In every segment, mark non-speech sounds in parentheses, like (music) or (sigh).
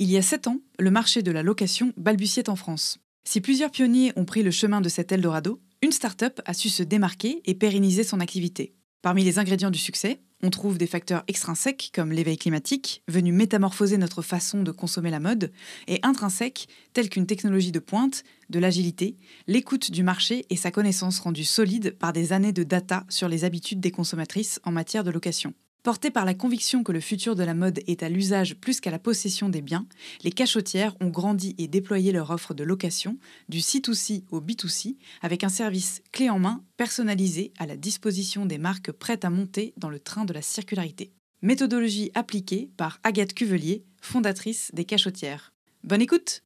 Il y a 7 ans, le marché de la location balbutiait en France. Si plusieurs pionniers ont pris le chemin de cet Eldorado, une start-up a su se démarquer et pérenniser son activité. Parmi les ingrédients du succès, on trouve des facteurs extrinsèques comme l'éveil climatique, venu métamorphoser notre façon de consommer la mode, et intrinsèques tels qu'une technologie de pointe, de l'agilité, l'écoute du marché et sa connaissance rendue solide par des années de data sur les habitudes des consommatrices en matière de location. Portés par la conviction que le futur de la mode est à l'usage plus qu'à la possession des biens, les cachotières ont grandi et déployé leur offre de location du C2C au B2C avec un service clé en main personnalisé à la disposition des marques prêtes à monter dans le train de la circularité. Méthodologie appliquée par Agathe Cuvelier, fondatrice des cachotières. Bonne écoute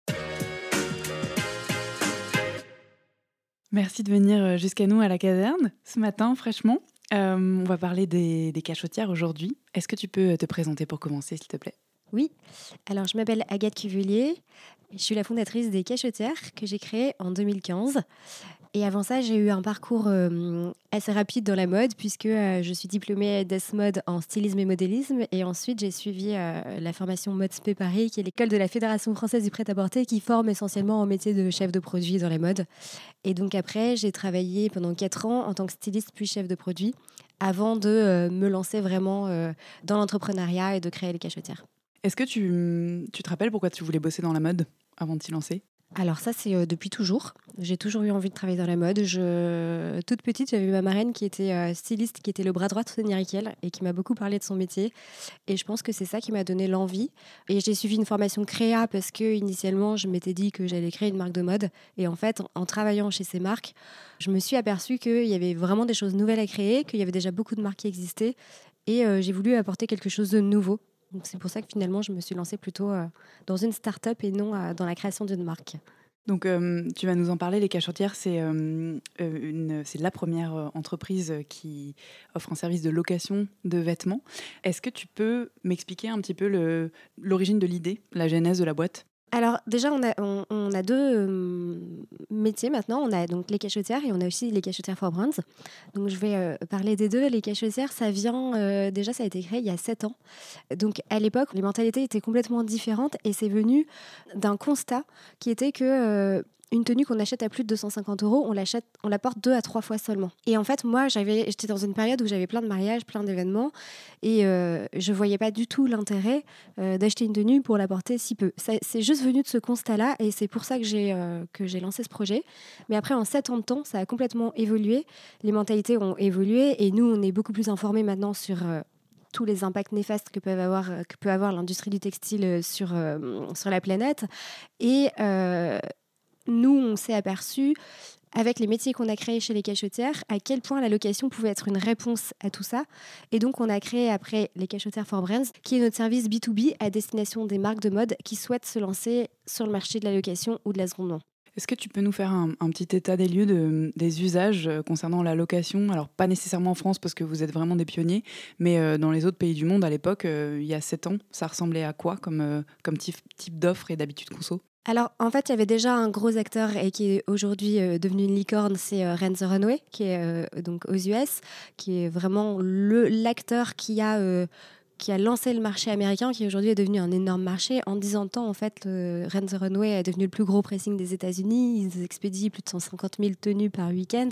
Merci de venir jusqu'à nous à la caserne ce matin fraîchement. Euh, on va parler des, cachotières aujourd'hui. Est-ce que tu peux te présenter pour commencer, s'il te plaît? Oui, alors je m'appelle Agathe Cuvelier. Je suis la fondatrice des Cachotières que j'ai créées en 2015. Et avant ça, j'ai eu un parcours euh, assez rapide dans la mode puisque euh, je suis diplômée d'ES Mode en stylisme et modélisme. Et ensuite, j'ai suivi euh, la formation Mode Spé Paris, qui est l'école de la Fédération française du prêt-à-porter qui forme essentiellement au métier de chef de produit dans la mode. Et donc après, j'ai travaillé pendant quatre ans en tant que styliste puis chef de produit avant de me lancer vraiment dans l'entrepreneuriat et de créer les cachotières. Est-ce que tu, tu te rappelles pourquoi tu voulais bosser dans la mode avant de t'y lancer? Alors ça, c'est euh, depuis toujours. J'ai toujours eu envie de travailler dans la mode. Je... Toute petite, j'avais ma marraine qui était euh, styliste, qui était le bras droit de Sonia Riquel et qui m'a beaucoup parlé de son métier. Et je pense que c'est ça qui m'a donné l'envie. Et j'ai suivi une formation créa parce que initialement, je m'étais dit que j'allais créer une marque de mode. Et en fait, en travaillant chez ces marques, je me suis aperçue qu'il y avait vraiment des choses nouvelles à créer, qu'il y avait déjà beaucoup de marques qui existaient. Et euh, j'ai voulu apporter quelque chose de nouveau c'est pour ça que finalement, je me suis lancée plutôt euh, dans une start-up et non euh, dans la création d'une marque. Donc, euh, tu vas nous en parler. Les Cachotières, c'est la première entreprise qui offre un service de location de vêtements. Est-ce que tu peux m'expliquer un petit peu l'origine de l'idée, la genèse de la boîte? Alors déjà, on a, on, a deux euh, métiers maintenant. On a donc les cachotières et on a aussi les cachotières for brands. Donc je vais euh, parler des deux. Les cachotières, ça vient, euh, déjà ça a été créé il y a sept ans. Donc à l'époque, les mentalités étaient complètement différentes et c'est venu d'un constat qui était que une tenue qu'on achète à plus de 250 euros, on l'achète, on la porte deux à trois fois seulement. Et en fait, moi, j'avais, j'étais dans une période où j'avais plein de mariages, plein d'événements, et euh, je voyais pas du tout l'intérêt euh, d'acheter une tenue pour la porter si peu. c'est juste venu de ce constat-là, et c'est pour ça que j'ai euh, que j'ai lancé ce projet. Mais après, en sept ans de temps, ça a complètement évolué. Les mentalités ont évolué, et nous, on est beaucoup plus informés maintenant sur tous les impacts néfastes que, peuvent avoir, que peut avoir l'industrie du textile sur, sur la planète. Et nous, on s'est aperçu avec les métiers qu'on a créés chez les cachotières, à quel point la location pouvait être une réponse à tout ça. Et donc, on a créé après les cachotières for Brands, qui est notre service B2B à destination des marques de mode qui souhaitent se lancer sur le marché de la location ou de la seconde main. Est-ce que tu peux nous faire un, petit état des lieux de, des usages euh, concernant la location? Alors, pas nécessairement en France parce que vous êtes vraiment des pionniers, mais euh, dans les autres pays du monde à l'époque, euh, il y a 7 ans, ça ressemblait à quoi comme, comme type, type d'offre et d'habitude conso? Alors, en fait, il y avait déjà un gros acteur et qui est aujourd'hui euh, devenu une licorne, c'est euh, Renzo Runway, qui est euh, donc aux US, qui est vraiment l'acteur qui a qui a lancé le marché américain, qui aujourd'hui est devenu un énorme marché. En 10 ans de temps, en fait, Renzo Runway est devenu le plus gros pressing des États-Unis. Ils expédient plus de 150 000 tenues par week-end.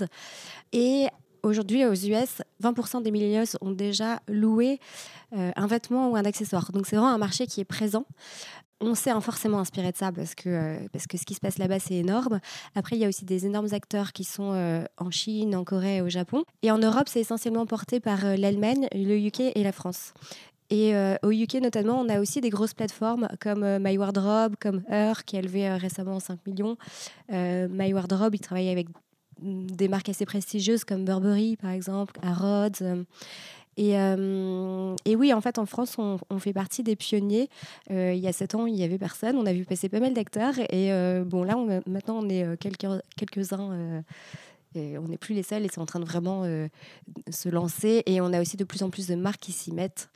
Et aujourd'hui, aux US, 20% des millennials ont déjà loué un vêtement ou un accessoire. Donc c'est vraiment un marché qui est présent on s'est forcément inspiré de ça parce que, euh, parce que ce qui se passe là-bas, c'est énorme. Après, il y a aussi des énormes acteurs qui sont euh, en Chine, en Corée et au Japon. Et en Europe, c'est essentiellement porté par euh, l'Allemagne, le UK et la France. Et au UK notamment, on a aussi des grosses plateformes comme My Wardrobe, comme Her, qui a levé récemment 5 millions. My Wardrobe, il travaille avec mm, des marques assez prestigieuses comme Burberry, par exemple, Harrods. Et, euh, et, oui, en fait, en France, on, fait partie des pionniers. Euh, il y a sept ans, il n'y avait personne. On a vu passer pas mal d'acteurs. Et euh, bon, là, maintenant, on est quelques-uns. Quelques et on n'est plus les seuls et c'est en train de vraiment se lancer. Et on a aussi de plus en plus de marques qui s'y mettent,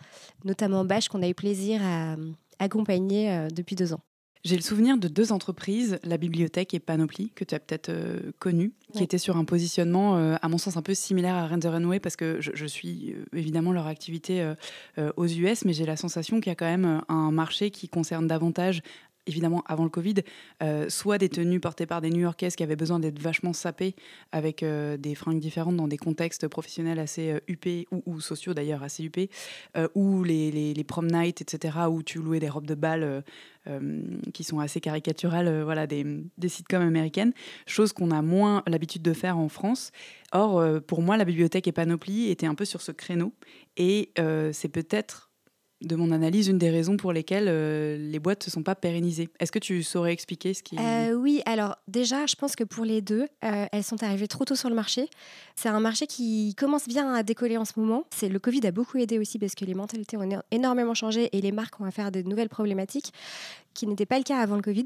notamment Bash, qu'on a eu plaisir à accompagner depuis deux ans. J'ai le souvenir de deux entreprises, la bibliothèque et Panoply, que tu as peut-être euh, connues, qui étaient sur un positionnement, euh, à mon sens, un peu similaire à Render Runway, parce que je, suis euh, évidemment leur activité aux US, mais j'ai la sensation qu'il y a quand même un marché qui concerne davantage évidemment avant le Covid, euh, soit des tenues portées par des New-Yorkaises qui avaient besoin d'être vachement sapées avec euh, des fringues différentes dans des contextes professionnels assez euh, huppés ou, sociaux d'ailleurs assez huppés, ou les, prom nights, etc., où tu louais des robes de bal qui sont assez caricaturales, voilà, des, des sitcoms américaines, chose qu'on a moins l'habitude de faire en France. Or, pour moi, la bibliothèque et Panoply étaient un peu sur ce créneau, et c'est peut-être de mon analyse, une des raisons pour lesquelles euh, les boîtes ne se sont pas pérennisées. Est-ce que tu saurais expliquer ce qui... Euh, oui, alors déjà, je pense que pour les deux, euh, elles sont arrivées trop tôt sur le marché. C'est un marché qui commence bien à décoller en ce moment. C'est Le Covid a beaucoup aidé aussi parce que les mentalités ont énormément changé et les marques ont à faire de nouvelles problématiques qui n'était pas le cas avant le Covid.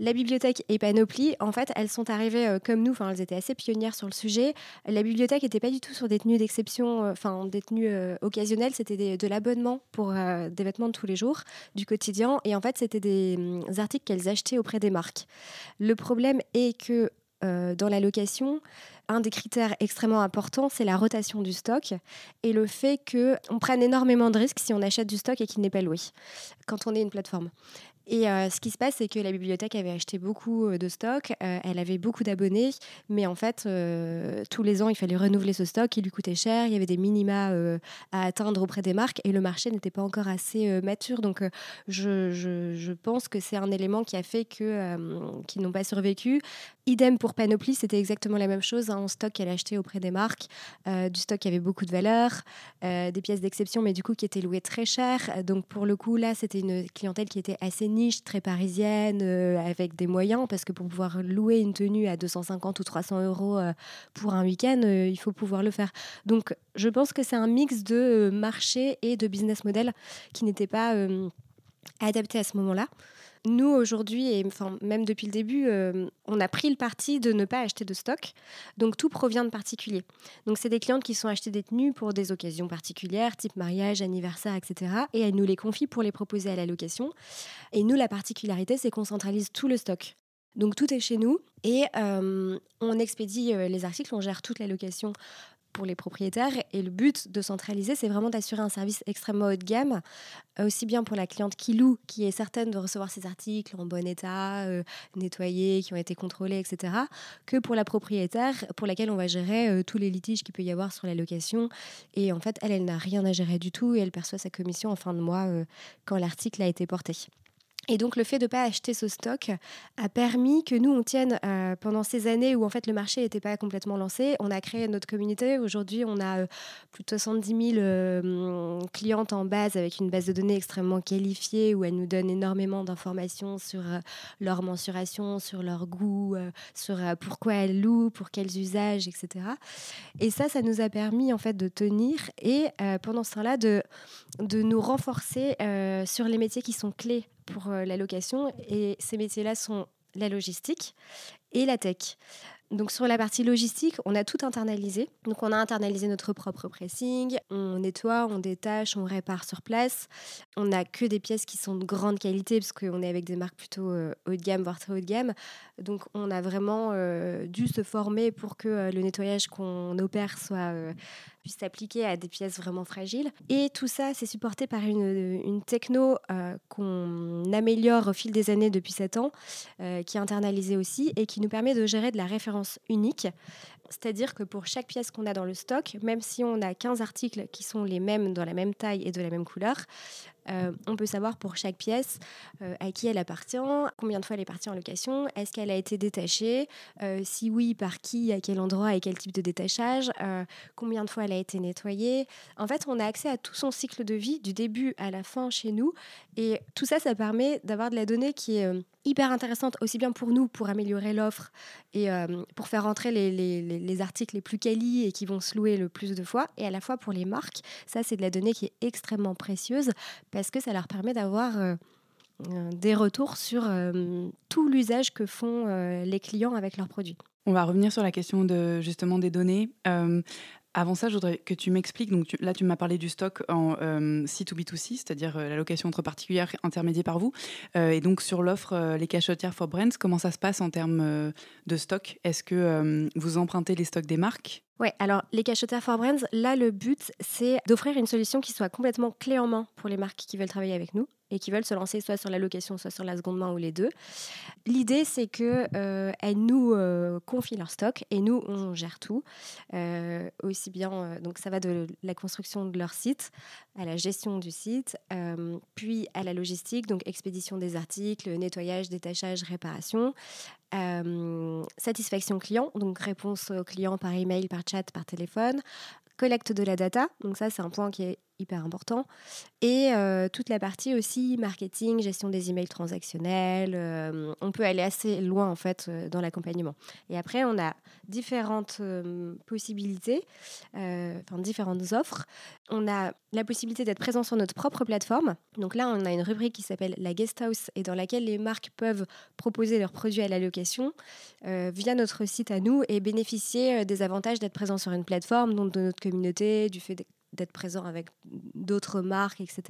La bibliothèque et Panoply, en fait, elles sont arrivées euh, comme nous, enfin, elles étaient assez pionnières sur le sujet. La bibliothèque n'était pas du tout sur des tenues d'exception, euh, enfin, des tenues euh, occasionnelles, c'était de l'abonnement pour des vêtements de tous les jours, du quotidien. Et en fait, c'était des, hum, articles qu'elles achetaient auprès des marques. Le problème est que dans la location, un des critères extrêmement importants, c'est la rotation du stock et le fait qu'on prenne énormément de risques si on achète du stock et qu'il n'est pas loué quand on est une plateforme. Et euh, ce qui se passe, c'est que la bibliothèque avait acheté beaucoup euh, de stock, euh, elle avait beaucoup d'abonnés, mais en fait, tous les ans, il fallait renouveler ce stock, il lui coûtait cher, il y avait des minima à atteindre auprès des marques, et le marché n'était pas encore assez mature. Donc, je, pense que c'est un élément qui a fait que qu'ils n'ont pas survécu. Idem pour Panoply, c'était exactement la même chose, un stock qu'elle achetait auprès des marques, du stock qui avait beaucoup de valeur, des pièces d'exception, mais du coup qui étaient louées très cher. Donc, pour le coup, là, c'était une clientèle qui était assez niche, très parisienne, euh, avec des moyens, parce que pour pouvoir louer une tenue à 250 ou 300 euros euh, pour un week-end, euh, il faut pouvoir le faire. Donc, je pense que c'est un mix de marché et de business model qui n'était pas adapté à ce moment-là. Nous, aujourd'hui, et même depuis le début, euh, on a pris le parti de ne pas acheter de stock. Donc, tout provient de particuliers. Donc, c'est des clientes qui sont achetées des tenues pour des occasions particulières, type mariage, anniversaire, etc. Et elles nous les confient pour les proposer à la location. Et nous, la particularité, c'est qu'on centralise tout le stock. Donc tout est chez nous et euh, on expédie euh, les articles, on gère toute la location pour les propriétaires. Et le but de centraliser, c'est vraiment d'assurer un service extrêmement haut de gamme, euh, aussi bien pour la cliente qui loue, qui est certaine de recevoir ses articles en bon état, euh, nettoyés, qui ont été contrôlés, etc., que pour la propriétaire, pour laquelle on va gérer euh, tous les litiges qu'il peut y avoir sur la location. Et en fait, elle, elle n'a rien à gérer du tout et elle perçoit sa commission en fin de mois quand l'article a été porté. Et donc le fait de ne pas acheter ce stock a permis que nous, on tienne euh, pendant ces années où en fait le marché n'était pas complètement lancé. On a créé notre communauté. Aujourd'hui, on a euh, plus de 70 000 euh, clientes en base avec une base de données extrêmement qualifiée où elles nous donnent énormément d'informations sur leur mensuration, sur leur goût, sur pourquoi elles louent, pour quels usages, etc. Et ça, ça nous a permis en fait de tenir et pendant ce temps-là de, de nous renforcer sur les métiers qui sont clés pour euh, la location. Et ces métiers-là sont la logistique et la tech. Donc sur la partie logistique, on a tout internalisé. Donc on a internalisé notre propre pressing, on nettoie, on détache, on répare sur place. On n'a que des pièces qui sont de grande qualité parce qu'on est avec des marques plutôt euh, haut de gamme, voire très haut de gamme. Donc on a vraiment euh, dû se former pour que le nettoyage qu'on opère soit s'appliquer à des pièces vraiment fragiles. Et tout ça, c'est supporté par une, une techno qu'on améliore au fil des années depuis 7 ans, qui est internalisée aussi et qui nous permet de gérer de la référence unique. C'est-à-dire que pour chaque pièce qu'on a dans le stock, même si on a 15 articles qui sont les mêmes dans la même taille et de la même couleur, euh, on peut savoir pour chaque pièce euh, à qui elle appartient, combien de fois elle est partie en location, est-ce qu'elle a été détachée, euh, si oui, par qui, à quel endroit et quel type de détachage, combien de fois elle a été nettoyée. En fait, on a accès à tout son cycle de vie, du début à la fin chez nous. Et tout ça, ça permet d'avoir de la donnée qui est hyper intéressante, aussi bien pour nous, pour améliorer l'offre et pour faire rentrer les, les, articles les plus qualis et qui vont se louer le plus de fois, et à la fois pour les marques. Ça, c'est de la donnée qui est extrêmement précieuse parce que ça leur permet d'avoir euh, euh, des retours sur euh, tout l'usage que font les clients avec leurs produits. On va revenir sur la question de justement des données. Avant ça, je voudrais que tu m'expliques. Donc là, tu m'as parlé du stock en C2B2C, c'est-à-dire la location entre particuliers intermédiée par vous. et donc sur l'offre Les Cachotières for Brands, comment ça se passe en termes de stock? Est-ce que vous empruntez les stocks des marques? Ouais, alors les cachetières for brands, là le but c'est d'offrir une solution qui soit complètement clé en main pour les marques qui veulent travailler avec nous et qui veulent se lancer soit sur la location, soit sur la seconde main ou les deux. L'idée, c'est que euh, nous euh, confient leur stock et nous, on gère tout. Euh, aussi bien, donc ça va de la construction de leur site à la gestion du site, puis à la logistique, donc expédition des articles, nettoyage, détachage, réparation. Satisfaction client, donc réponse aux clients par email, par chat, par téléphone, collecte de la data, donc ça c'est un point qui est hyper important. Et euh, toute la partie aussi marketing, gestion des emails transactionnels. Euh, on peut aller assez loin en fait euh, dans l'accompagnement. Et après, on a différentes possibilités, enfin différentes offres. On a la possibilité d'être présent sur notre propre plateforme. Donc là, on a une rubrique qui s'appelle la Guest House et dans laquelle les marques peuvent proposer leurs produits à la location via notre site à nous et bénéficier des avantages d'être présent sur une plateforme, donc de notre communauté, du fait présent avec d'autres marques, etc.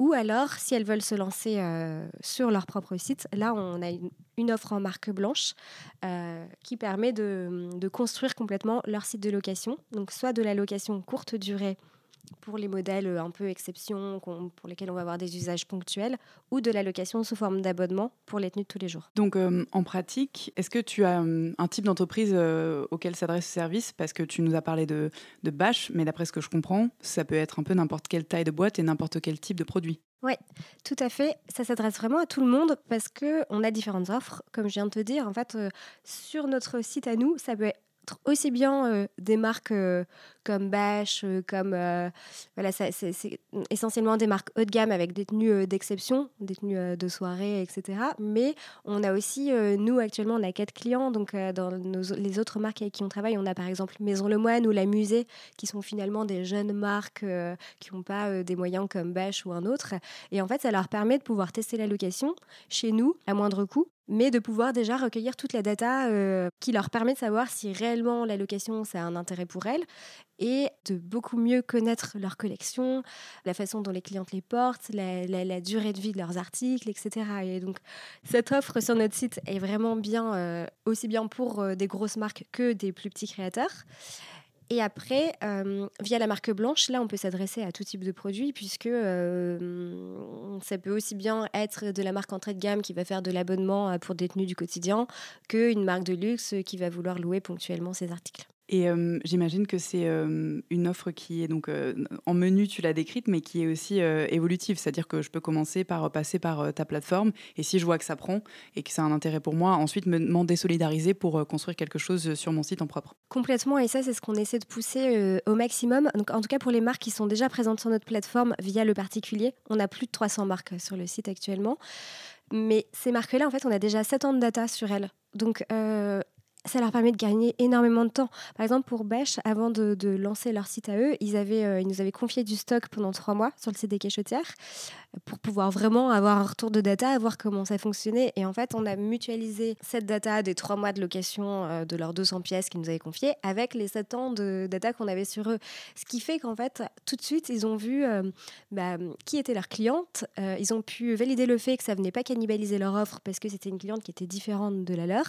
Ou alors, si elles veulent se lancer euh, sur leur propre site, là, on a une, offre en marque blanche euh, qui permet de, construire complètement leur site de location. Donc, soit de la location courte durée pour les modèles euh, un peu exception, pour lesquels on va avoir des usages ponctuels, ou de la location sous forme d'abonnement pour les tenues de tous les jours. Donc euh, en pratique, est-ce que tu as euh, un type d'entreprise auquel s'adresse ce service? Parce que tu nous as parlé de, de bâche, mais d'après ce que je comprends, ça peut être un peu n'importe quelle taille de boîte et n'importe quel type de produit. Oui, tout à fait. Ça s'adresse vraiment à tout le monde parce que on a différentes offres. Comme je viens de te dire, en fait, sur notre site à nous, ça peut être aussi bien euh, des marques euh, comme Bash, euh, comme voilà, c'est essentiellement des marques haut de gamme avec des tenues d'exception, des tenues de soirée, etc. Mais on a aussi, nous actuellement, on a quatre clients, donc dans les autres marques avec qui on travaille, on a par exemple Maison Le Moine ou La Musée, qui sont finalement des jeunes marques qui n'ont pas des moyens comme Bash ou un autre. Et en fait, ça leur permet de pouvoir tester la location chez nous à moindre coût mais de pouvoir déjà recueillir toute la data euh, qui leur permet de savoir si réellement la location, c'est un intérêt pour elles et de beaucoup mieux connaître leur collection, la façon dont les clientes les portent, la, durée de vie de leurs articles, etc. Et donc, cette offre sur notre site est vraiment bien, euh, aussi bien pour euh, des grosses marques que des plus petits créateurs. Et après, euh, via la marque blanche, là, on peut s'adresser à tout type de produit, puisque ça peut aussi bien être de la marque entrée de gamme qui va faire de l'abonnement pour des tenues du quotidien, qu'une marque de luxe qui va vouloir louer ponctuellement ses articles. Et j'imagine que c'est une offre qui est donc en menu, tu l'as décrite, mais qui est aussi évolutive. C'est-à-dire que je peux commencer par passer par ta plateforme, et si je vois que ça prend et que ça a un intérêt pour moi, ensuite m'en désolidariser pour construire quelque chose sur mon site en propre. Complètement, et ça, c'est ce qu'on essaie de pousser au maximum. Donc, en tout cas, pour les marques qui sont déjà présentes sur notre plateforme via le particulier, on a plus de 300 marques sur le site actuellement. Mais ces marques-là, en fait, on a déjà 7 ans de data sur elles. Donc, ça leur permet de gagner énormément de temps. Par exemple, pour Bêche, avant de, lancer leur site à eux, euh, ils nous avaient confié du stock pendant trois mois sur le site des cachetières pour pouvoir vraiment avoir un retour de data, voir comment ça fonctionnait. Et en fait, on a mutualisé cette data des trois mois de location euh, de leurs 200 pièces qu'ils nous avaient confiées avec les 7 ans de data qu'on avait sur eux. Ce qui fait qu'en fait, tout de suite, ils ont vu euh, bah, qui était leur cliente. ils ont pu valider le fait que ça venait pas cannibaliser leur offre parce que c'était une cliente qui était différente de la leur.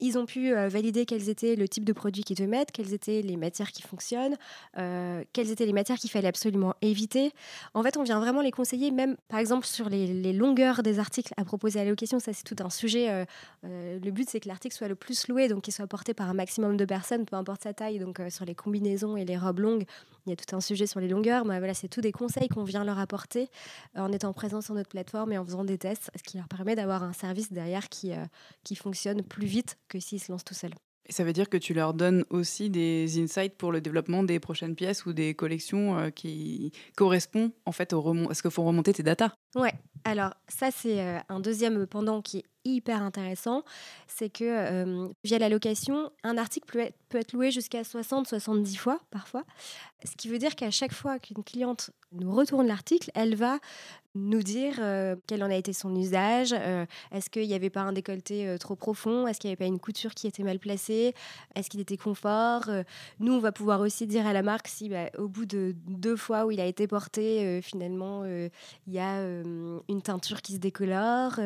Ils ont pu euh, valider quels étaient le type de produits qu'ils te mettent, quelles étaient les matières qui fonctionnent, euh, quelles étaient les matières qu'il fallait absolument éviter. En fait, on vient vraiment les conseiller, même par exemple sur les, longueurs des articles à proposer à la location. Ça, c'est tout un sujet. Euh, le but, c'est que l'article soit le plus loué, donc qu'il soit porté par un maximum de personnes, peu importe sa taille. Donc, sur les combinaisons et les robes longues, il y a tout un sujet sur les longueurs. Mais voilà, c'est tous des conseils qu'on vient leur apporter en étant présent sur notre plateforme et en faisant des tests, ce qui leur permet d'avoir un service derrière qui, qui fonctionne plus vite que s'ils se lancent tout Et ça veut dire que tu leur donnes aussi des insights pour le développement des prochaines pièces ou des collections euh, qui correspondent en fait au remont à ce qu'il faut remonter tes datas? Ouais. Alors ça c'est euh, un deuxième pendant qui est hyper intéressant, c'est que euh, via la location, un article peut être, peut être loué jusqu'à 60-70 fois parfois. Ce qui veut dire qu'à chaque fois qu'une cliente nous retourne l'article, elle va nous dire euh, quel en a été son usage, euh, est-ce qu'il n'y avait pas un décolleté euh, trop profond, est-ce qu'il n'y avait pas une couture qui était mal placée, est-ce qu'il était confort. nous, on va pouvoir aussi dire à la marque si bah, au bout de deux fois où il a été porté, finalement, il y a une teinture qui se décolore,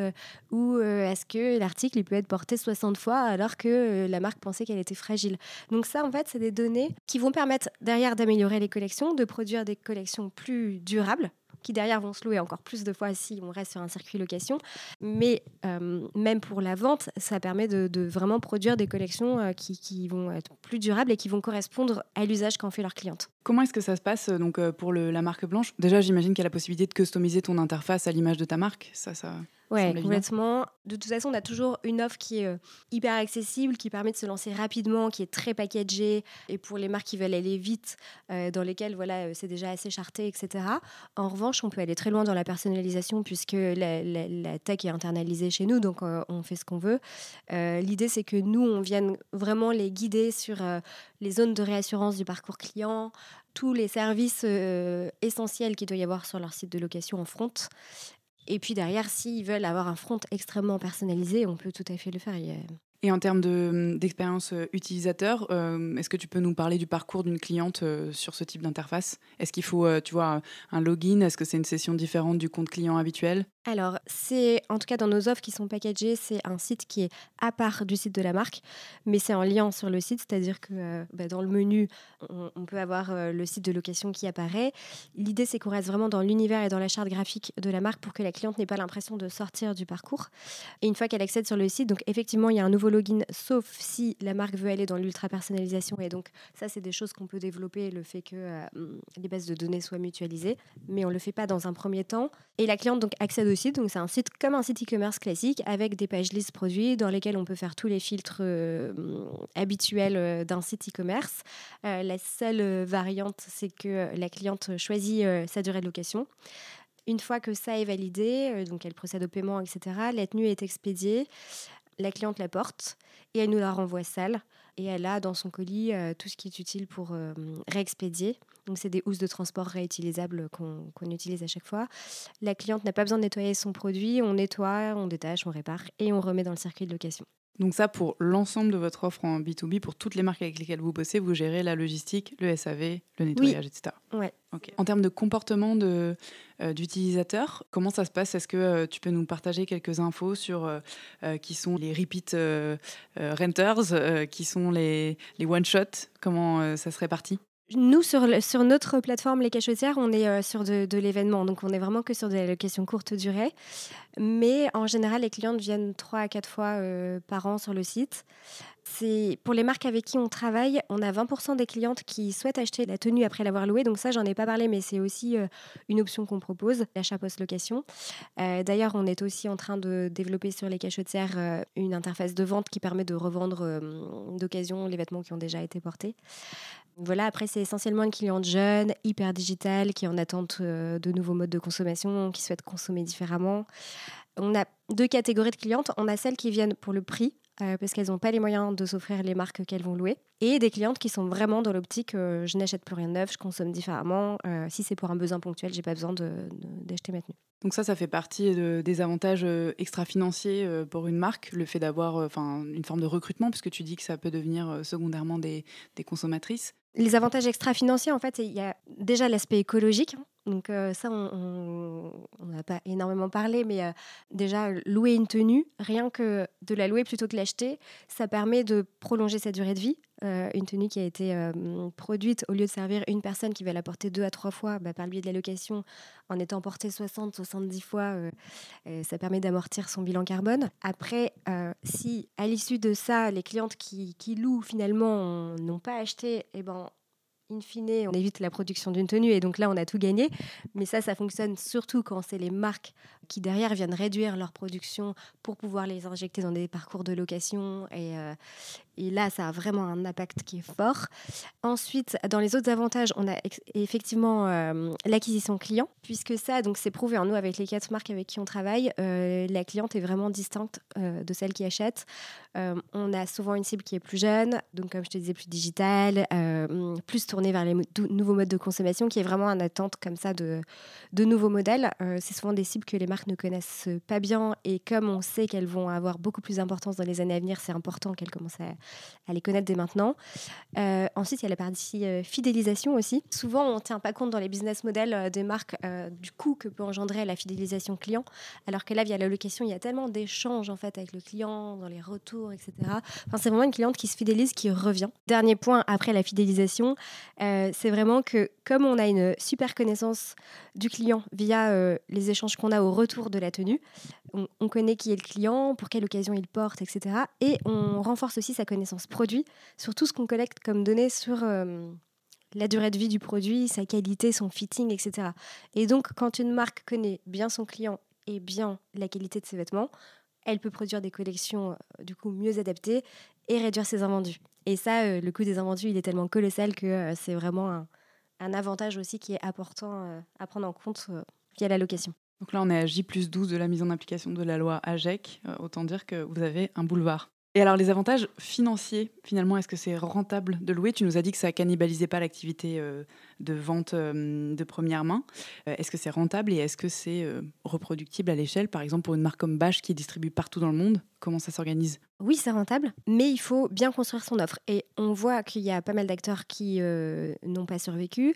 ou est-ce que l'article il peut être porté 60 fois alors que la marque pensait qu'elle était fragile. Donc ça, en fait, c'est des données qui vont permettre derrière d'améliorer les collections, de produire des collections plus durables qui derrière vont se louer encore plus de fois si on reste sur un circuit location. Mais euh, même pour la vente, ça permet de, vraiment produire des collections euh, qui, vont être plus durables et qui vont correspondre à l'usage qu'en fait leur cliente. Comment est-ce que ça se passe euh, donc pour la marque blanche? Déjà, j'imagine qu'il y a la possibilité de customiser ton interface à l'image de ta marque. Ça. Ouais, complètement. De toute façon, on a toujours une offre qui est euh, hyper accessible, qui permet de se lancer rapidement, qui est très packagée, et pour les marques qui veulent aller vite, euh, dans lesquelles voilà, euh, c'est déjà assez charté, etc. En revanche, on peut aller très loin dans la personnalisation, puisque la, tech est internalisée chez nous, donc on fait ce qu'on veut. L'idée, c'est que nous, on vienne vraiment les guider sur les zones de réassurance du parcours client, tous les services essentiels qu'il doit y avoir sur leur site de location en front. Et puis derrière, s'ils veulent avoir un front extrêmement personnalisé, on peut tout à fait le faire. Et en termes d'expérience euh, utilisateur, euh, est-ce que tu peux nous parler du parcours d'une cliente euh, sur ce type d'interface? Est-ce qu'il faut, tu vois, un login? Est-ce que c'est une session différente du compte client habituel? Alors, c'est en tout cas dans nos offres qui sont packagées, c'est un site qui est à part du site de la marque, mais c'est en lien sur le site, c'est-à-dire que bah, dans le menu, on, peut avoir le site de location qui apparaît. L'idée, c'est qu'on reste vraiment dans l'univers et dans la charte graphique de la marque pour que la cliente n'ait pas l'impression de sortir du parcours. Et une fois qu'elle accède sur le site, donc effectivement, il y a un nouveau login, sauf si la marque veut aller dans l'ultra personnalisation. Et donc, ça, c'est des choses qu'on peut développer, le fait que euh, les bases de données soient mutualisées, mais on ne le fait pas dans un premier temps. Et la cliente donc accède au site. Donc c'est un site comme un site e-commerce classique avec des pages listes produits dans lesquelles on peut faire tous les filtres euh, habituels euh, d'un site e-commerce. La seule variante, c'est que la cliente choisit sa durée de location. Une fois que ça est validé, donc elle procède au paiement, etc., la tenue est expédiée, la cliente la porte et elle nous la renvoie sale. Et elle a dans son colis tout ce qui est utile pour réexpédier. Donc, c'est des housses de transport réutilisables qu'on utilise à chaque fois. La cliente n'a pas besoin de nettoyer son produit. On nettoie, on détache, on répare et on remet dans le circuit de location. Donc ça, pour l'ensemble de votre offre en B2B, pour toutes les marques avec lesquelles vous bossez, vous gérez la logistique, le SAV, le nettoyage, etc. Ouais. En termes de comportement euh, d'utilisateur, comment ça se passe? Est-ce que euh, tu peux nous partager quelques infos sur euh, qui sont les repeat renters, qui sont les, les one-shots? Comment ça se répartit? Nous, sur, notre plateforme Les Cachetières, on est euh, sur de, l'événement. Donc, on est vraiment que sur des locations courte durée. Mais en général, les clientes viennent trois à quatre fois euh, par an sur le site. Pour les marques avec qui on travaille, on a 20% des clientes qui souhaitent acheter la tenue après l'avoir louée. Donc ça, j'en ai pas parlé, mais c'est aussi euh, une option qu'on propose, l'achat post-location. D'ailleurs, on est aussi en train de développer sur les cachetières une interface de vente qui permet de revendre d'occasion les vêtements qui ont déjà été portés. Voilà, après, c'est essentiellement une cliente jeune, hyper digitale, qui est en attente euh, de nouveaux modes de consommation, qui souhaite consommer différemment. On a deux catégories de clientes. On a celles qui viennent pour le prix, euh, parce qu'elles n'ont pas les moyens de s'offrir les marques qu'elles vont louer, et des clientes qui sont vraiment dans l'optique euh, je n'achète plus rien de neuf, je consomme différemment. Si c'est pour un besoin ponctuel, j'ai pas besoin d'acheter ma tenue. Donc ça, ça fait partie des avantages extra-financiers pour une marque, le fait d'avoir enfin une forme de recrutement, puisque tu dis que ça peut devenir secondairement des consommatrices. Les avantages extra-financiers, en fait, il y a déjà l'aspect écologique. Donc ça, on n'a pas énormément parlé, mais déjà, louer une tenue, rien que de la louer plutôt que l'acheter, ça permet de prolonger sa durée de vie. Une tenue qui a été produite, au lieu de servir une personne qui va la porter deux à trois fois, bah, par le biais de la location, en étant portée 60, 70 fois, ça permet d'amortir son bilan carbone. Après, si à l'issue de ça, les clientes qui, qui louent finalement n'ont pas acheté, eh ben, in fine, on évite la production d'une tenue et donc là, on a tout gagné. Mais ça, ça fonctionne surtout quand c'est les marques qui derrière viennent réduire leur production pour pouvoir les injecter dans des parcours de location et, euh, là, ça a vraiment un impact qui est fort. Ensuite, dans les autres avantages, on a effectivement euh, l'acquisition client, puisque ça, donc c'est prouvé en nous avec les quatre marques avec qui on travaille, euh, la cliente est vraiment distincte de celle qui achète. on a souvent une cible qui est plus jeune, donc comme je te disais, plus digitale, plus tournée vers les nouveaux modes de consommation, qui est vraiment en attente comme ça de, nouveaux modèles. c'est souvent des cibles que les marques ne connaissent pas bien, et comme on sait qu'elles vont avoir beaucoup plus d'importance dans les années à venir, c'est important qu'elles commencent à les connaître dès maintenant. Euh, ensuite, il y a la partie euh, fidélisation aussi. Souvent, on ne tient pas compte dans les business models euh, des marques du coût que peut engendrer la fidélisation client, alors que là, via la location, il y a tellement d'échanges en fait avec le client, dans les retours, etc. Enfin, c'est vraiment une cliente qui se fidélise, qui revient. Dernier point après la fidélisation, c'est vraiment que comme on a une super connaissance du client via les échanges qu'on a au retour de la tenue, on, on connaît qui est le client, pour quelle occasion il porte, etc. Et on renforce aussi sa connaissance produit, sur tout ce qu'on collecte comme données sur euh, la durée de vie du produit, sa qualité, son fitting, etc. Et donc, quand une marque connaît bien son client et bien la qualité de ses vêtements, elle peut produire des collections euh, du coup mieux adaptées et réduire ses invendus. Et ça, euh, le coût des invendus, il est tellement colossal que c'est vraiment un, un, avantage aussi qui est important à prendre en compte via la location. Donc là, on est à J plus 12 de la mise en application de la loi AGEC. autant dire que vous avez un boulevard. Et alors, les avantages financiers, finalement, est-ce que c'est rentable de louer? Tu nous as dit que ça cannibalisait pas l'activité euh, de vente euh, de première main. Euh, est-ce que c'est rentable et est-ce que c'est reproductible à l'échelle? Par exemple, pour une marque comme Bash qui distribue partout dans le monde, comment ça s'organise? Oui, c'est rentable, mais il faut bien construire son offre. Et on voit qu'il y a pas mal d'acteurs qui n'ont pas survécu.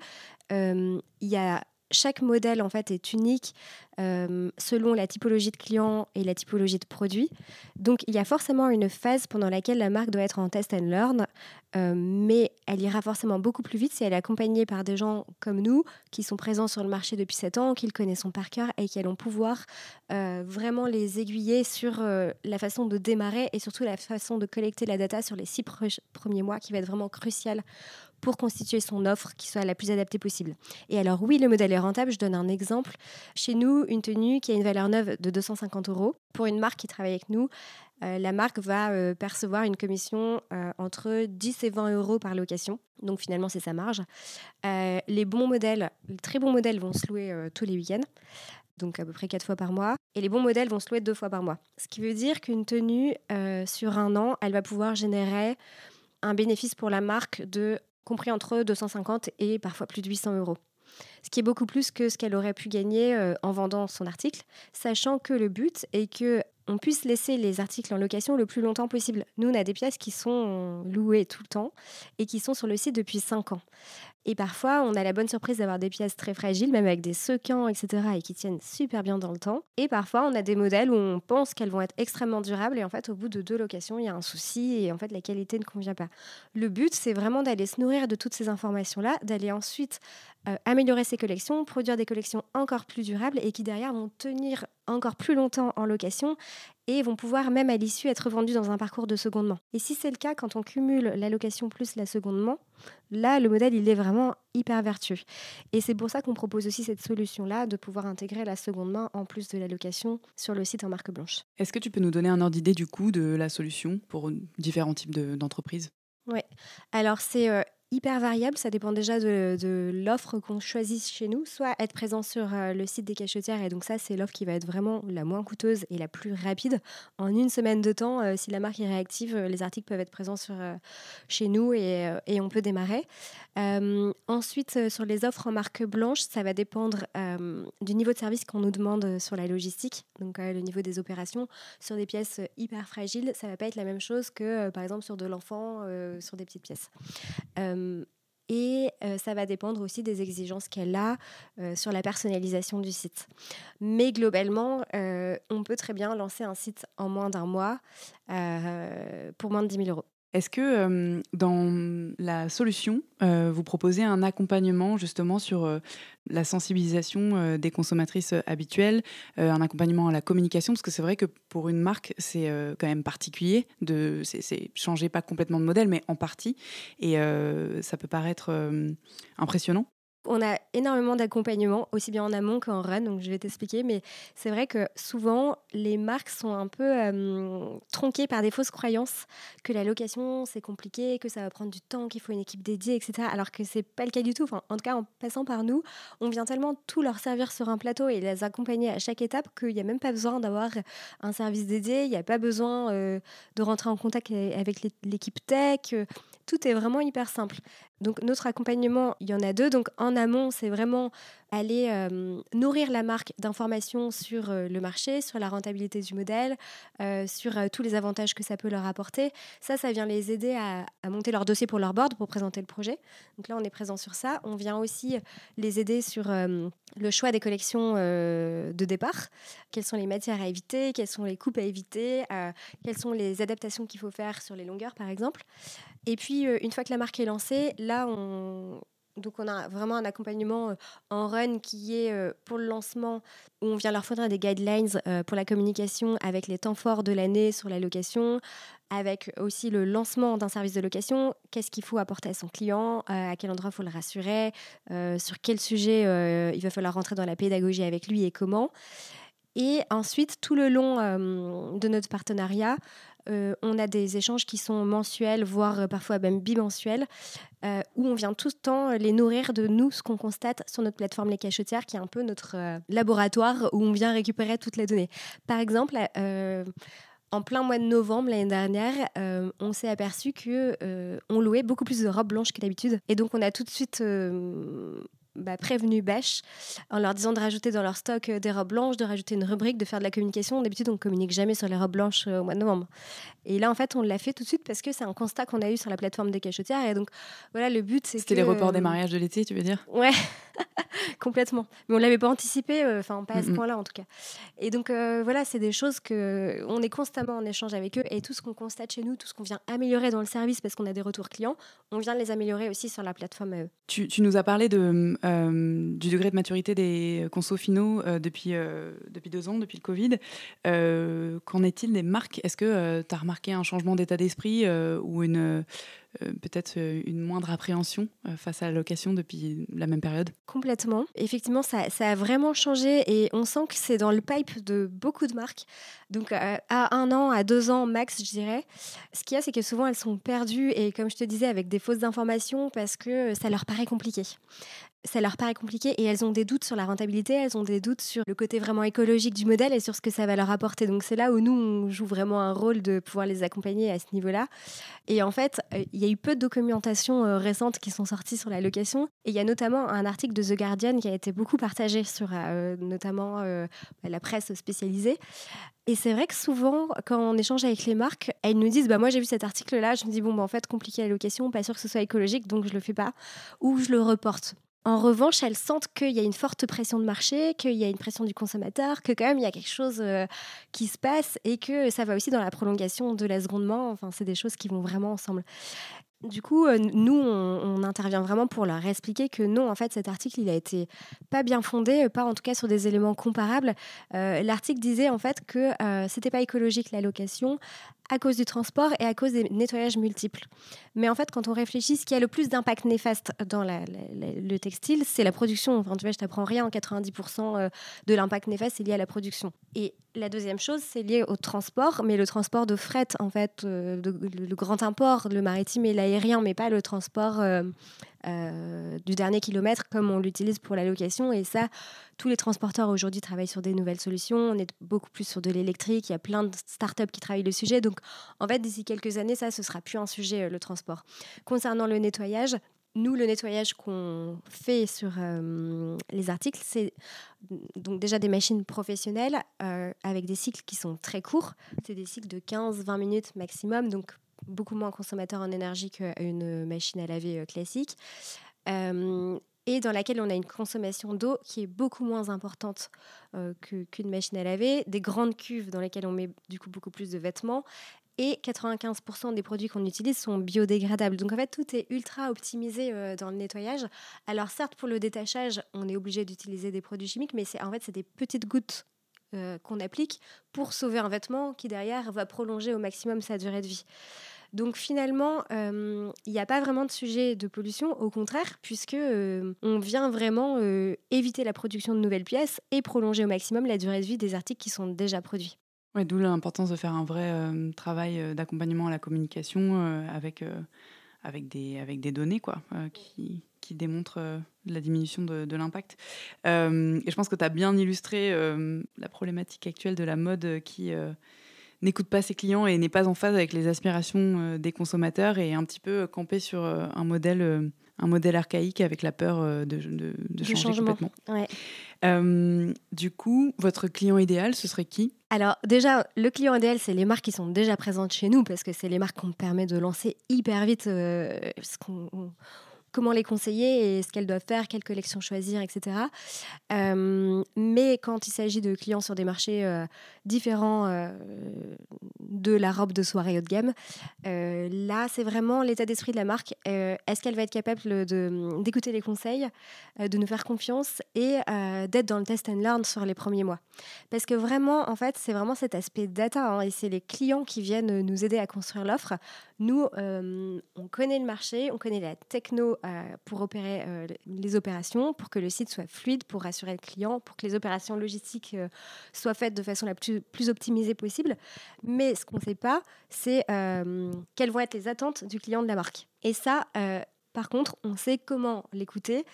il y a chaque modèle en fait est unique euh, selon la typologie de client et la typologie de produit. Donc il y a forcément une phase pendant laquelle la marque doit être en test and learn, euh, mais elle ira forcément beaucoup plus vite si elle est accompagnée par des gens comme nous qui sont présents sur le marché depuis 7 ans, qui le connaissent par cœur et qui allons pouvoir euh, vraiment les aiguiller sur la façon de démarrer et surtout la façon de collecter la data sur les six premiers mois qui va être vraiment crucial pour constituer son offre qui soit la plus adaptée possible. Et alors oui, le modèle est rentable. Je donne un exemple. Chez nous, une tenue qui a une valeur neuve de 250 euros, pour une marque qui travaille avec nous, euh, la marque va euh, percevoir une commission euh, entre 10 et 20 euros par location. Donc finalement, c'est sa marge. les bons modèles, les très bons modèles vont se louer tous les week-ends donc à peu près quatre fois par mois. Et les bons modèles vont se louer deux fois par mois. Ce qui veut dire qu'une tenue, sur un an, elle va pouvoir générer un bénéfice pour la marque de compris entre 250 et parfois plus de 800 euros. Ce qui est beaucoup plus que ce qu'elle aurait pu gagner euh, en vendant son article, sachant que le but est que on puisse laisser les articles en location le plus longtemps possible. Nous, on a des pièces qui sont louées tout le temps et qui sont sur le site depuis 5 ans. Et parfois, on a la bonne surprise d'avoir des pièces très fragiles, même avec des sequins, etc., et qui tiennent super bien dans le temps. Et parfois, on a des modèles où on pense qu'elles vont être extrêmement durables, et en fait, au bout de deux locations, il y a un souci, et en fait, la qualité ne convient pas. Le but, c'est vraiment d'aller se nourrir de toutes ces informations-là, d'aller ensuite euh, améliorer ses collections, produire des collections encore plus durables, et qui derrière vont tenir encore plus longtemps en location et vont pouvoir même à l'issue être vendus dans un parcours de secondement. Et si c'est le cas, quand on cumule la location plus la secondement, là, le modèle, il est vraiment hyper vertueux. Et c'est pour ça qu'on propose aussi cette solution-là, de pouvoir intégrer la seconde main en plus de la location sur le site en marque blanche. Est-ce que tu peux nous donner un ordre d'idée du coût de la solution pour différents types d'entreprises? Oui, alors c'est... Euh, hyper variable. Ça dépend déjà de, l'offre qu'on choisit chez nous. Soit être présent sur le site des cachetières, et donc ça, c'est l'offre qui va être vraiment la moins coûteuse et la plus rapide. En une semaine de temps, si la marque est réactive, les articles peuvent être présents sur, chez nous et, et, on peut démarrer. ensuite, sur les offres en marque blanche, ça va dépendre du niveau de service qu'on nous demande sur la logistique, donc le niveau des opérations. Sur des pièces hyper fragiles, ça va pas être la même chose que, par exemple, sur de l'enfant, sur des petites pièces. Et ça va dépendre aussi des exigences qu'elle a sur la personnalisation du site. Mais globalement, on peut très bien lancer un site en moins d'un mois pour moins de 10 000 euros. Est-ce que dans la solution, vous proposez un accompagnement justement sur la sensibilisation des consommatrices habituelles, un accompagnement à la communication? Parce que c'est vrai que pour une marque, c'est quand même particulier. De, c'est, changer pas complètement de modèle, mais en partie. Et ça peut paraître impressionnant. On a énormément d'accompagnement, aussi bien en amont qu'en run, donc je vais t'expliquer. Mais c'est vrai que souvent, les marques sont un peu tronquées par des fausses croyances que la location, c'est compliqué, que ça va prendre du temps, qu'il faut une équipe dédiée, etc. Alors que c'est pas le cas du tout. En tout cas, en passant par nous, on vient tellement tout leur servir sur un plateau et les accompagner à chaque étape qu'il n'y a même pas besoin d'avoir un service dédié, il n'y a pas besoin de rentrer en contact avec l'équipe tech. Tout est vraiment hyper simple. Donc notre accompagnement, il y en a deux. Donc en amont, c'est vraiment aller euh, nourrir la marque d'informations sur euh, le marché, sur la rentabilité du modèle, euh, sur tous les avantages que ça peut leur apporter. Ça, ça vient les aider à, monter leur dossier pour leur board, pour présenter le projet. Donc là, on est présent sur ça. On vient aussi les aider sur le choix des collections de départ. Quelles sont les matières à éviter, quelles sont les coupes à éviter, quelles sont les adaptations qu'il faut faire sur les longueurs, par exemple? Et puis, une fois que la marque est lancée, là, on, donc on a vraiment un accompagnement euh, en run qui est euh, pour le lancement où on vient leur fournir des guidelines euh, pour la communication avec les temps forts de l'année sur la location, avec aussi le lancement d'un service de location, qu'est-ce qu'il faut apporter à son client, à quel endroit il faut le rassurer, sur quel sujet il va falloir rentrer dans la pédagogie avec lui et comment. Et ensuite, tout le long de notre partenariat, euh, on a des échanges qui sont mensuels, voire euh, parfois même bimensuels, euh, où on vient tout le temps les nourrir de nous, ce qu'on constate sur notre plateforme Les Cachetières, qui est un peu notre laboratoire où on vient récupérer toutes les données. Par exemple, en plein mois de novembre l'année dernière, on s'est aperçu que on louait beaucoup plus de robes blanches que d'habitude, et donc on a tout de suite bah, prévenu Bêche en leur disant de rajouter dans leur stock euh, des robes blanches, de rajouter une rubrique, de faire de la communication. D'habitude, on ne communique jamais sur les robes blanches euh, au mois de novembre. Et là, en fait, on l'a fait tout de suite parce que c'est un constat qu'on a eu sur la plateforme des cachetières. Et donc, voilà, le but, c'est C'était les reports des euh, mariages de l'été, tu veux dire? Ouais, (laughs) complètement. Mais on ne l'avait pas anticipé, enfin, pas à ce point-là, en tout cas. Et donc, voilà, c'est des choses que on est constamment en échange avec eux. Et tout ce qu'on constate chez nous, tout ce qu'on vient améliorer dans le service parce qu'on a des retours clients, on vient les améliorer aussi sur la plateforme. Tu, tu nous as parlé de euh, du degré de maturité des consos finaux euh, depuis, euh, depuis deux ans, depuis le Covid. Qu'en est-il des marques? Est-ce que tu as remarqué un changement d'état d'esprit ou une euh, peut-être euh, une moindre appréhension euh, face à la location depuis la même période? Complètement. Effectivement, ça, a vraiment changé et on sent que c'est dans le pipe de beaucoup de marques. Donc à un an, à deux ans max, je dirais. Ce qu'il y a, c'est que souvent elles sont perdues et comme je te disais, avec des fausses informations parce que ça leur paraît compliqué ça leur paraît compliqué et elles ont des doutes sur la rentabilité, elles ont des doutes sur le côté vraiment écologique du modèle et sur ce que ça va leur apporter. Donc c'est là où nous, on joue vraiment un rôle de pouvoir les accompagner à ce niveau-là. Et en fait, euh, il y a eu peu de documentation euh, récente qui sont sorties sur la location. Et il y a notamment un article de The Guardian qui a été beaucoup partagé sur euh, notamment la presse spécialisée. Et c'est vrai que souvent, quand on échange avec les marques, elles nous disent bah, Moi, j'ai vu cet article-là, je me dis Bon, bah, en fait, compliqué la location, pas sûr que ce soit écologique, donc je le fais pas. Ou je le reporte. En revanche, elles sentent qu'il y a une forte pression de marché, qu'il y a une pression du consommateur, que quand même il y a quelque chose euh, qui se passe et que ça va aussi dans la prolongation de la seconde main. Enfin, c'est des choses qui vont vraiment ensemble. Du coup, euh, nous, on, intervient vraiment pour leur expliquer que non, en fait, cet article, il a été pas bien fondé, pas en tout cas sur des éléments comparables. Euh, l'article disait en fait que c'était pas écologique la location à cause du transport et à cause des nettoyages multiples. Mais en fait, quand on réfléchit, ce qui a le plus d'impact néfaste dans le textile, c'est la production. Enfin, tu vois, je t'apprends rien, 90% euh, de l'impact néfaste est lié à la production. Et la deuxième chose, c'est lié au transport, mais le transport de fret, en fait, euh, le grand import, le maritime et l'aérien, mais pas le transport euh, euh, du dernier kilomètre comme on l'utilise pour la location. Et ça, tous les transporteurs aujourd'hui travaillent sur des nouvelles solutions. On est beaucoup plus sur de l'électrique. Il y a plein de startups qui travaillent le sujet. Donc, en fait, d'ici quelques années, ça, ce sera plus un sujet, euh, le transport. Concernant le nettoyage, nous, le nettoyage qu'on fait sur euh, les articles, c'est donc déjà des machines professionnelles avec des cycles qui sont très courts. C'est des cycles de 15-20 minutes maximum. Donc, beaucoup moins consommateur en énergie qu'une machine à laver euh, classique. Euh, et dans laquelle on a une consommation d'eau qui est beaucoup moins importante euh, qu'une machine à laver, des grandes cuves dans lesquelles on met du coup beaucoup plus de vêtements, et 95% des produits qu'on utilise sont biodégradables. Donc en fait, tout est ultra optimisé dans le nettoyage. Alors certes, pour le détachage, on est obligé d'utiliser des produits chimiques, mais c'est en fait c'est des petites gouttes qu'on applique pour sauver un vêtement qui derrière va prolonger au maximum sa durée de vie. Donc finalement, euh, il n'y a pas vraiment de sujet de pollution, au contraire, puisque euh, on vient vraiment euh, éviter la production de nouvelles pièces et prolonger au maximum la durée de vie des articles qui sont déjà produits. Ouais, D'où l'importance de faire un vrai travail d'accompagnement à la communication avec, avec, des, avec des données quoi, qui, qui démontrent la diminution de, de l'impact. et je pense que tu as bien illustré la problématique actuelle de la mode qui n'écoute pas ses clients et n'est pas en phase avec les aspirations euh, des consommateurs et un petit peu campé sur euh, un modèle, euh, un modèle archaïque avec la peur de, de, de changer changement. complètement. du coup, votre client idéal, ce serait qui? Alors déjà, le client idéal, c'est les marques qui sont déjà présentes chez nous parce que c'est les marques qu'on permet de lancer hyper vite ce qu'on comment les conseiller et ce qu'elles doivent faire, quelle collection choisir, etc. Euh, mais quand il s'agit de clients sur des marchés euh, différents euh, de la robe de soirée haut de gamme, là, c'est vraiment l'état d'esprit de la marque. Est-ce qu'elle va être capable d'écouter les conseils, de nous faire confiance et d'être dans le test and learn sur les premiers mois? Parce que vraiment, en fait, c'est vraiment cet aspect data hein, et c'est les clients qui viennent nous aider à construire l'offre. Nous, on connaît le marché, on connaît la techno pour opérer euh, les opérations, pour que le site soit fluide, pour rassurer le client, pour que les opérations logistiques euh, soient faites de façon la plus, plus optimisée possible. Mais ce qu'on ne sait pas, c'est euh, quelles vont être les attentes du client de la marque. Et ça, par contre, on sait comment l'écouter,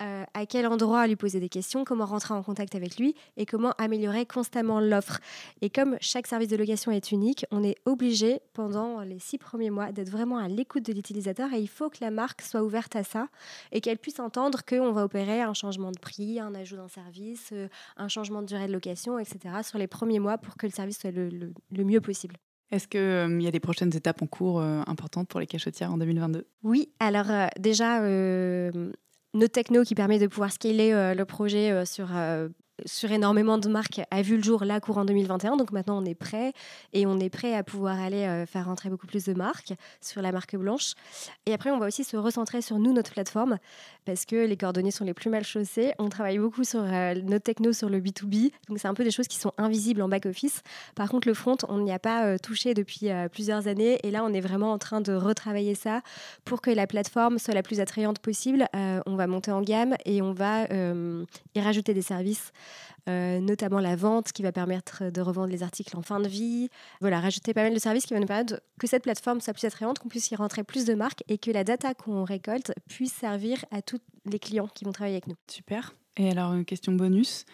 euh, à quel endroit lui poser des questions, comment rentrer en contact avec lui et comment améliorer constamment l'offre. Et comme chaque service de location est unique, on est obligé pendant les six premiers mois d'être vraiment à l'écoute de l'utilisateur et il faut que la marque soit ouverte à ça et qu'elle puisse entendre qu'on va opérer un changement de prix, un ajout d'un service, euh, un changement de durée de location, etc. sur les premiers mois pour que le service soit le mieux possible. Est-ce qu'il euh, y a des prochaines étapes en cours euh, importantes pour les cachetières en 2022 Oui, alors euh, déjà, notre techno qui permet de pouvoir scaler le projet sur sur énormément de marques a vu le jour là courant 2021. Donc maintenant, on est prêt et on est prêt à pouvoir aller euh, faire rentrer beaucoup plus de marques sur la marque blanche. Et après, on va aussi se recentrer sur nous, notre plateforme, parce que les coordonnées sont les plus mal chaussées. On travaille beaucoup sur euh, notre techno sur le B2B. Donc c'est un peu des choses qui sont invisibles en back-office. Par contre, le front, on n'y a pas euh, touché depuis plusieurs années. Et là, on est vraiment en train de retravailler ça pour que la plateforme soit la plus attrayante possible. on va monter en gamme et on va y rajouter des services. Euh, notamment la vente qui va permettre de revendre les articles en fin de vie. Voilà, rajouter pas mal de services qui vont nous permettre que cette plateforme soit plus attrayante, qu'on puisse y rentrer plus de marques et que la data qu'on récolte puisse servir à tous les clients qui vont travailler avec nous. Super. Et alors, une question bonus.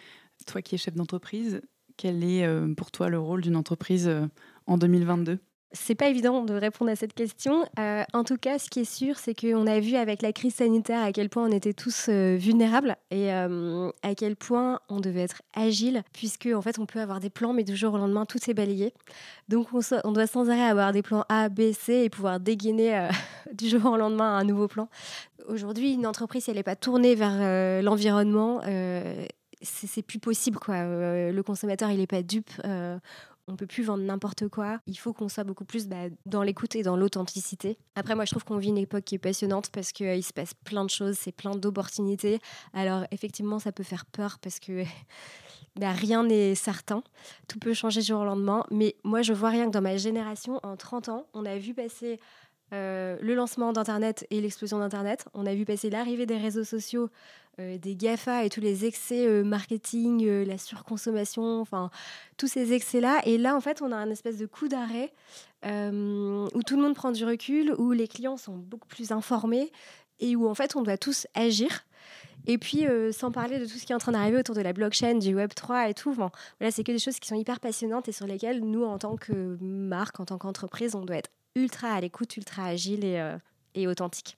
Toi qui es chef d'entreprise, quel est euh, pour toi le rôle d'une entreprise euh, en 2022 c'est pas évident de répondre à cette question. Euh, en tout cas, ce qui est sûr, c'est qu'on a vu avec la crise sanitaire à quel point on était tous euh, vulnérables et euh, à quel point on devait être agile, puisque en fait, on peut avoir des plans, mais du jour au lendemain, tout est balayé. Donc, on, on, doit sans arrêt avoir des plans A, B, C et pouvoir dégainer (laughs) du jour au lendemain un nouveau plan. Aujourd'hui, une entreprise, si elle n'est pas tournée vers l'environnement, c'est plus possible. Quoi. le consommateur, il n'est pas dupe On peut plus vendre n'importe quoi. Il faut qu'on soit beaucoup plus bah, dans l'écoute et dans l'authenticité. Après, moi, je trouve qu'on vit une époque qui est passionnante parce qu'il il se passe plein de choses, c'est plein d'opportunités. Alors, effectivement, ça peut faire peur parce que (laughs) bah, rien n'est certain. Tout peut changer du jour au lendemain. Mais moi, je vois rien que dans ma génération, en 30 ans, on a vu passer euh, le lancement d'Internet et l'explosion d'Internet. On a vu passer l'arrivée des réseaux sociaux, euh, des GAFA et tous les excès euh, marketing, la surconsommation, enfin, tous ces excès-là. Et là, en fait, on a un espèce de coup d'arrêt où tout le monde prend du recul, où les clients sont beaucoup plus informés et où, en fait, on doit tous agir. Et puis, sans parler de tout ce qui est en train d'arriver autour de la blockchain, du Web 3 et tout, bon, voilà, c'est que des choses qui sont hyper passionnantes et sur lesquelles nous, en tant que marque, en tant qu'entreprise, on doit être ultra à l'écoute, ultra agile et, euh, et authentique.